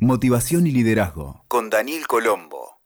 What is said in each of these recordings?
Motivación y liderazgo. Con Daniel Colombo.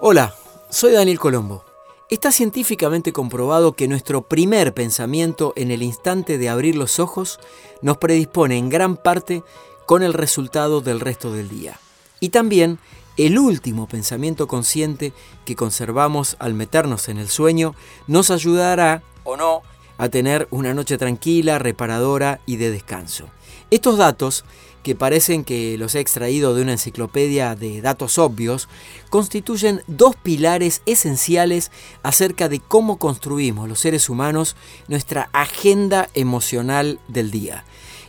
Hola, soy Daniel Colombo. Está científicamente comprobado que nuestro primer pensamiento en el instante de abrir los ojos nos predispone en gran parte con el resultado del resto del día. Y también el último pensamiento consciente que conservamos al meternos en el sueño nos ayudará o no a tener una noche tranquila, reparadora y de descanso. Estos datos, que parecen que los he extraído de una enciclopedia de datos obvios, constituyen dos pilares esenciales acerca de cómo construimos los seres humanos nuestra agenda emocional del día.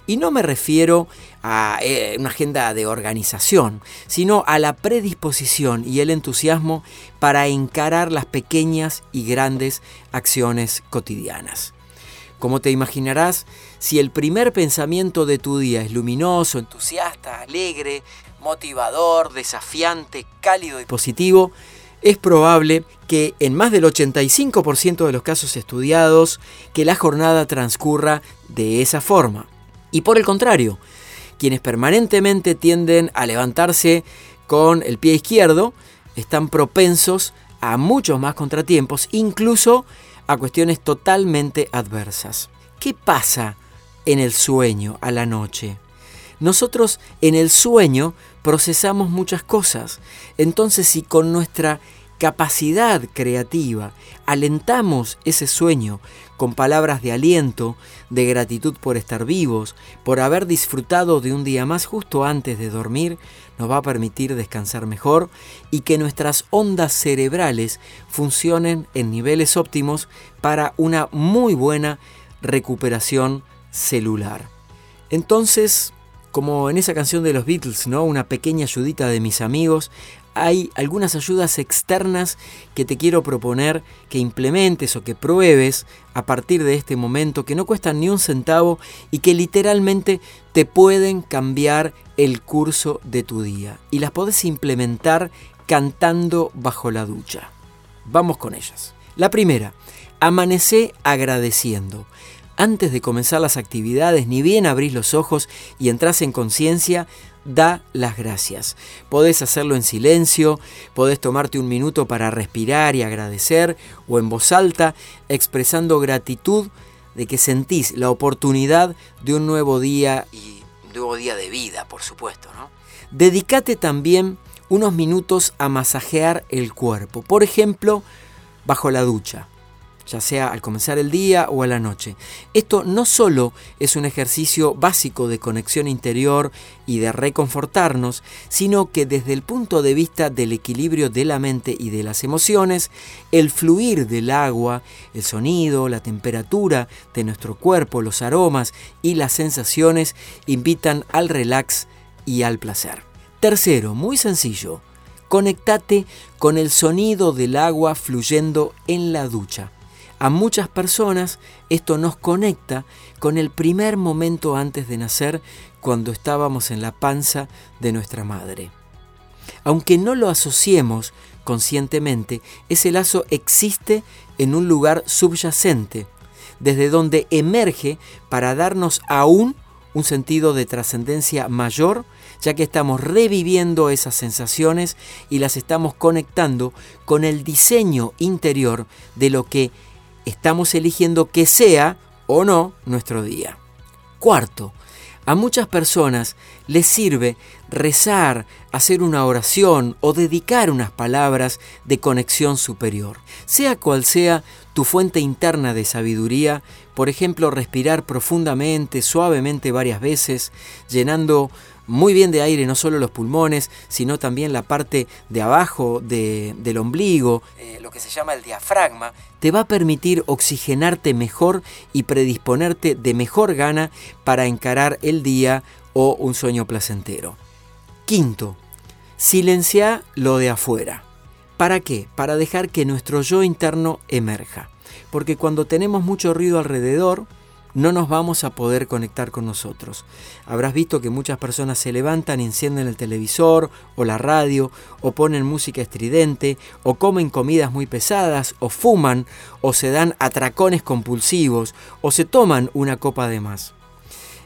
Y no me refiero a eh, una agenda de organización, sino a la predisposición y el entusiasmo para encarar las pequeñas y grandes acciones cotidianas. Como te imaginarás, si el primer pensamiento de tu día es luminoso, entusiasta, alegre, motivador, desafiante, cálido y positivo, es probable que en más del 85% de los casos estudiados, que la jornada transcurra de esa forma. Y por el contrario, quienes permanentemente tienden a levantarse con el pie izquierdo, están propensos a muchos más contratiempos, incluso a cuestiones totalmente adversas. ¿Qué pasa en el sueño a la noche? Nosotros en el sueño procesamos muchas cosas. Entonces si con nuestra capacidad creativa alentamos ese sueño con palabras de aliento, de gratitud por estar vivos, por haber disfrutado de un día más justo antes de dormir, nos va a permitir descansar mejor y que nuestras ondas cerebrales funcionen en niveles óptimos para una muy buena recuperación celular. Entonces, como en esa canción de los Beatles, ¿no? Una pequeña ayudita de mis amigos, hay algunas ayudas externas que te quiero proponer que implementes o que pruebes a partir de este momento que no cuestan ni un centavo y que literalmente te pueden cambiar el curso de tu día y las podés implementar cantando bajo la ducha. Vamos con ellas. La primera, amanecé agradeciendo. Antes de comenzar las actividades, ni bien abrís los ojos y entras en conciencia, da las gracias. Podés hacerlo en silencio, podés tomarte un minuto para respirar y agradecer, o en voz alta, expresando gratitud de que sentís la oportunidad de un nuevo día y nuevo día de vida, por supuesto. ¿no? Dedicate también unos minutos a masajear el cuerpo, por ejemplo, bajo la ducha ya sea al comenzar el día o a la noche. Esto no solo es un ejercicio básico de conexión interior y de reconfortarnos, sino que desde el punto de vista del equilibrio de la mente y de las emociones, el fluir del agua, el sonido, la temperatura de nuestro cuerpo, los aromas y las sensaciones invitan al relax y al placer. Tercero, muy sencillo, conectate con el sonido del agua fluyendo en la ducha. A muchas personas esto nos conecta con el primer momento antes de nacer, cuando estábamos en la panza de nuestra madre. Aunque no lo asociemos conscientemente, ese lazo existe en un lugar subyacente, desde donde emerge para darnos aún un sentido de trascendencia mayor, ya que estamos reviviendo esas sensaciones y las estamos conectando con el diseño interior de lo que estamos eligiendo que sea o no nuestro día. Cuarto, a muchas personas les sirve rezar, hacer una oración o dedicar unas palabras de conexión superior. Sea cual sea tu fuente interna de sabiduría, por ejemplo, respirar profundamente, suavemente varias veces, llenando muy bien de aire no solo los pulmones, sino también la parte de abajo del ombligo, eh, lo que se llama el diafragma, te va a permitir oxigenarte mejor y predisponerte de mejor gana para encarar el día o un sueño placentero. Quinto, silencia lo de afuera. ¿Para qué? Para dejar que nuestro yo interno emerja. Porque cuando tenemos mucho ruido alrededor, no nos vamos a poder conectar con nosotros. Habrás visto que muchas personas se levantan encienden el televisor o la radio o ponen música estridente o comen comidas muy pesadas o fuman o se dan atracones compulsivos o se toman una copa de más.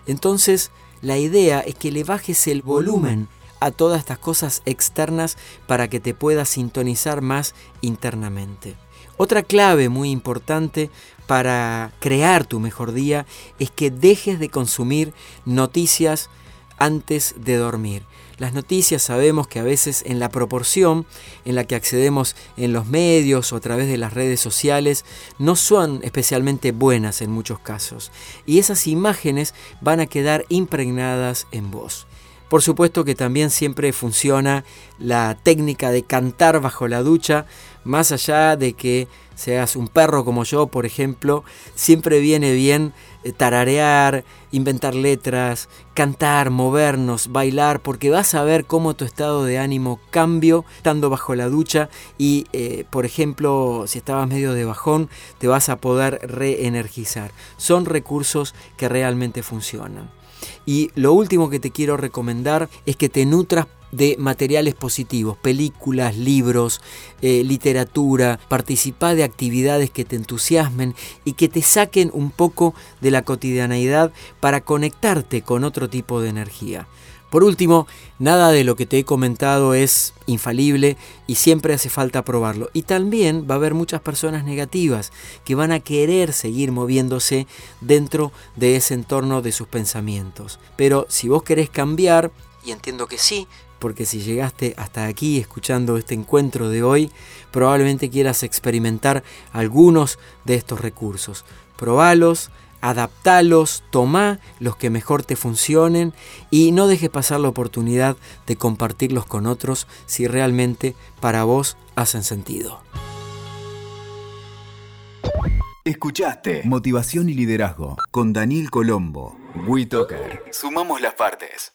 Entonces, La idea es que le bajes el volumen a todas estas cosas externas para que te puedas sintonizar más internamente. Otra clave muy importante para crear tu mejor día es que dejes de consumir noticias antes de dormir. Las noticias sabemos que a veces en la proporción en la que accedemos en los medios o a través de las redes sociales no son especialmente buenas en muchos casos y esas imágenes van a quedar impregnadas en vos. Por supuesto que también siempre funciona la técnica de cantar bajo la ducha, más allá de que seas un perro como yo, por ejemplo, siempre viene bien eh, tararear, inventar letras, cantar, movernos, bailar, porque vas a ver cómo tu estado de ánimo cambió estando bajo la ducha y, eh, por ejemplo, si estabas medio de bajón, te vas a poder reenergizar. Son recursos que realmente funcionan. Y lo último que te quiero recomendar es que te nutras de materiales positivos, películas, libros, eh, literatura, participa de actividades que te entusiasmen y que te saquen un poco de la cotidianeidad para conectarte con otro tipo de energía. Por último, nada de lo que te he comentado es infalible y siempre hace falta probarlo. Y también va a haber muchas personas negativas que van a querer seguir moviéndose dentro de ese entorno de sus pensamientos. Pero si vos querés cambiar, y entiendo que sí, porque si llegaste hasta aquí escuchando este encuentro de hoy, probablemente quieras experimentar algunos de estos recursos. Probalos, adaptalos, toma los que mejor te funcionen y no dejes pasar la oportunidad de compartirlos con otros si realmente para vos hacen sentido. Escuchaste Motivación y Liderazgo con Daniel Colombo. WeToker. Sumamos las partes.